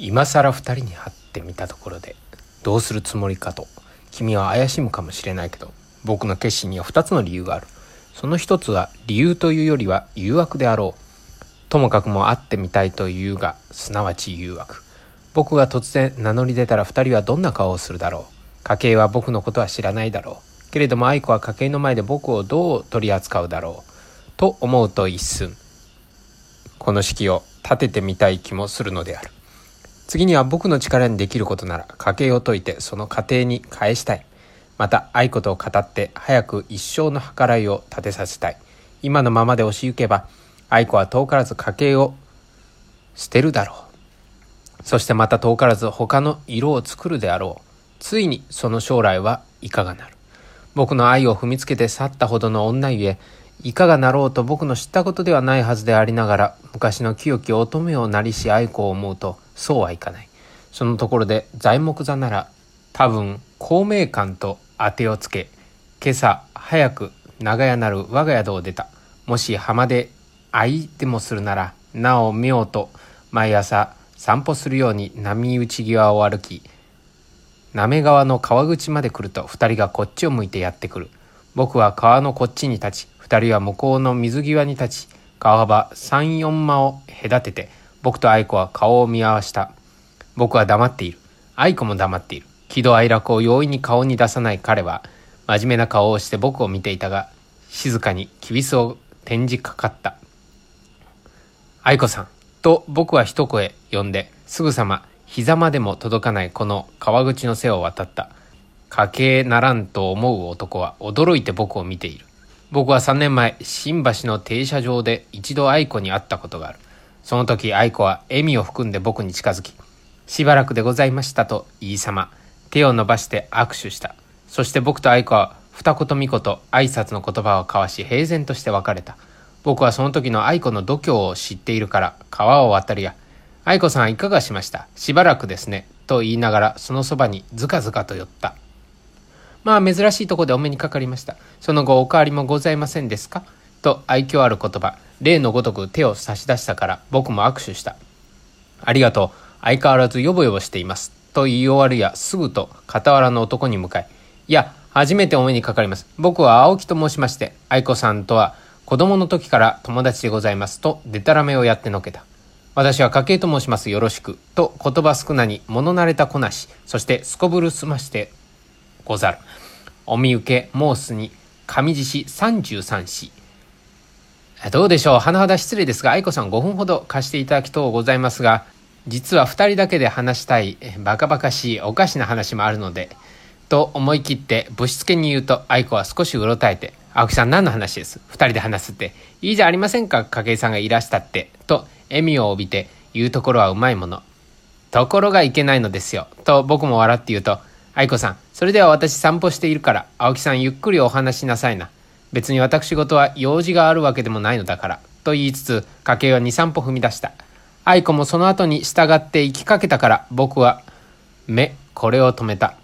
今更二人に会ってみたところでどうするつもりかと君は怪しむかもしれないけど僕の決心には2つの理由がある。その一つは理由というよりは誘惑であろう。ともかくも会ってみたいというがすなわち誘惑。僕が突然名乗り出たら2人はどんな顔をするだろう。家計は僕のことは知らないだろう。けれども愛子は家計の前で僕をどう取り扱うだろう。と思うと一寸。この式を立ててみたい気もするのである。次には僕の力にできることなら家計を解いてその家庭に返したい。また愛子と語って早く一生の計らいを立てさせたい。今のままで押し行けば愛子は遠からず家計を捨てるだろう。そしてまた遠からず他の色を作るであろう。ついにその将来はいかがなる。僕の愛を踏みつけて去ったほどの女ゆえいかがなろうと僕の知ったことではないはずでありながら昔の清き乙女をなりし愛子を思うとそうはいかない。そのところで材木座なら多分公明館と当てをつけ今朝早く長屋なる我が宿を出た。もし浜で相でもするならなお妙と毎朝散歩するように波打ち際を歩き滑川の川口まで来ると二人がこっちを向いてやってくる。僕は川のこっちに立ち二人は向こうの水際に立ち川幅三四間を隔てて僕と愛子は顔を見合わした。僕は黙っている。愛子も黙っている。喜怒哀楽を容易に顔に出さない彼は真面目な顔をして僕を見ていたが静かにきびすを転じかかった。愛子さんと僕は一声呼んですぐさま膝までも届かないこの川口の背を渡った。家計ならんと思う男は驚いて僕を見ている。僕は3年前新橋の停車場で一度愛子に会ったことがある。その時愛子は笑みを含んで僕に近づきしばらくでございましたと言いさま手を伸ばして握手した。そして僕と愛子は二言三言挨拶の言葉を交わし平然として別れた。僕はその時の愛子の度胸を知っているから川を渡るや愛子さんいかがしました？しばらくですねと言いながらそのそばにずかずかと寄った。まあ珍しいとこでお目にかかりました。その後お変わりもございませんですか？と愛嬌ある言葉、例のごとく手を差し出したから僕も握手した。ありがとう。相変わらずよぼよぼしています。と言い終わるやすぐと傍らの男に向かい、いや、初めてお目にかかります。僕は青木と申しまして、愛子さんとは子供の時から友達でございますと、でたらめをやってのけた。私は家計と申します。よろしく。と言葉少なに物慣れたこなし、そしてすこぶるすましてござる。お見受け申すに上獅子33子。どうでしょう？甚だ失礼ですが愛子さん5分ほど貸していただきとうございますが実は2人だけで話したいバカバカしいおかしな話もあるのでと思い切ってぶしつけに言うと愛子は少しうろたえて「青木さん何の話です？2人で話すっていいじゃありませんか？筧さんがいらしたって」と笑みを帯びて言うところはうまいもの。ところがいけないのですよ。と僕も笑って言うと愛子さん、それでは私散歩しているから、青木さんゆっくりお話しなさいな。別に私事は用事があるわけでもないのだから。と言いつつ、家計は2、3歩踏み出した。愛子もその後に従って行きかけたから、僕は、目、これを止めた。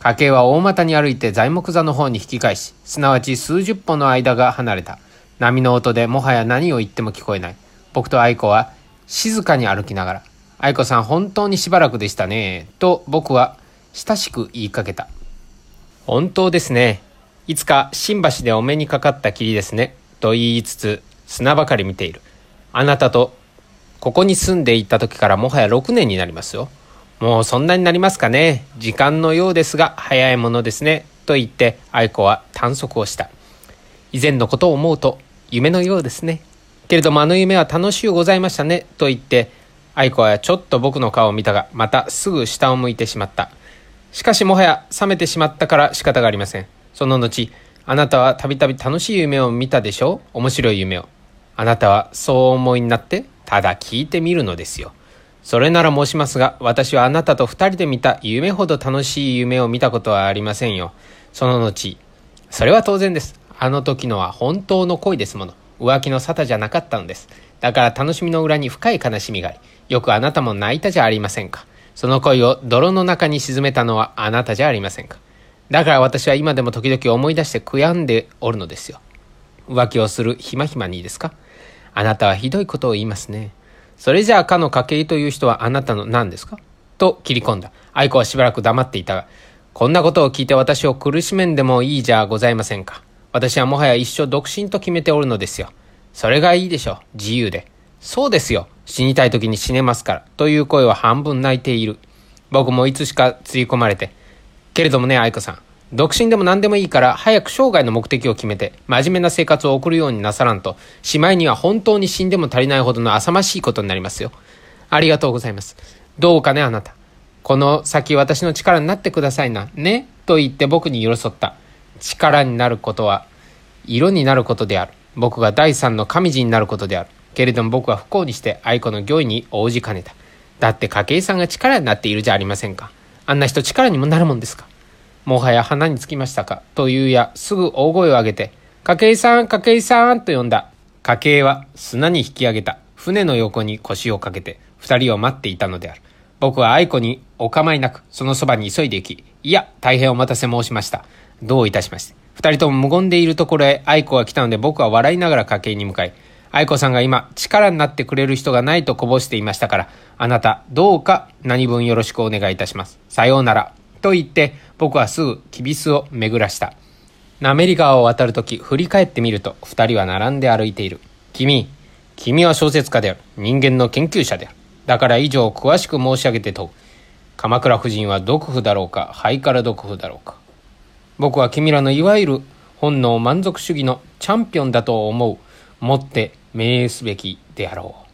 家計は大股に歩いて材木座の方に引き返し、すなわち数十歩の間が離れた。波の音でもはや何を言っても聞こえない。僕と愛子は静かに歩きながら、愛子さん本当にしばらくでしたね。と僕は親しく言いかけた。本当ですね。いつか新橋でお目にかかったきりですね。と言いつつ、砂ばかり見ている。あなたと、ここに住んでいた時からもはや6年になりますよ。もうそんなになりますかね。時間のようですが、早いものですね。と言って、愛子は短足をした。以前のことを思うと、夢のようですね。けれどもあの夢は楽しゅうございましたね。と言って、愛子はちょっと僕の顔を見たが、またすぐ下を向いてしまった。しかしもはや冷めてしまったから仕方がありません。その後、あなたはたびたび楽しい夢を見たでしょ？う面白い夢を。あなたはそう思いになって、ただ聞いてみるのですよ。それなら申しますが、私はあなたと二人で見た夢ほど楽しい夢を見たことはありませんよ。その後、それは当然です。あの時のは本当の恋ですもの。浮気の沙汰じゃなかったのです。だから楽しみの裏に深い悲しみがあり、よくあなたも泣いたじゃありませんか。その恋を泥の中に沈めたのはあなたじゃありませんか。だから私は今でも時々思い出して悔やんでおるのですよ。浮気をするひまひまにいいですか？あなたはひどいことを言いますね。それじゃあかの家計という人はあなたの何ですか？と切り込んだ。愛子はしばらく黙っていたが、こんなことを聞いて私を苦しめんでもいいじゃございませんか。私はもはや一生独身と決めておるのですよ。それがいいでしょう。自由で。そうですよ。死にたい時に死ねますから。という声は半分泣いている。僕もいつしかつぎ込まれて。けれどもね、愛子さん。独身でも何でもいいから、早く生涯の目的を決めて、真面目な生活を送るようになさらんと、しまいには本当に死んでも足りないほどの浅ましいことになりますよ。ありがとうございます。どうかね、あなた。この先私の力になってくださいな。ね？と言って僕に寄り添った。力になることは、色になることである。僕が第三の神人になることである。けれども僕は不幸にして愛子の御意に応じかねた。だって筧さんが力になっているじゃありませんか。あんな人力にもなるもんですか？もはや花につきましたか？というや、すぐ大声を上げて、筧さん、筧さんと呼んだ。筧は砂に引き上げた。船の横に腰をかけて、二人を待っていたのである。僕は愛子にお構いなく、そのそばに急いで行き、いや、大変お待たせ申しました。どういたしまして。二人とも無言でいるところへ愛子が来たので僕は笑いながら家計に向かい、愛子さんが今、力になってくれる人がないとこぼしていましたから、あなた、どうか何分よろしくお願いいたします。さようなら。と言って、僕はすぐ、キビスを巡らした。滑川を渡るとき、振り返ってみると、二人は並んで歩いている。君、君は小説家である。人間の研究者である。だから以上詳しく申し上げて問う。鎌倉夫人は毒婦だろうか、ハイカラ毒婦だろうか。僕は君らのいわゆる本能満足主義のチャンピオンだと思う。もって命すべきであろう。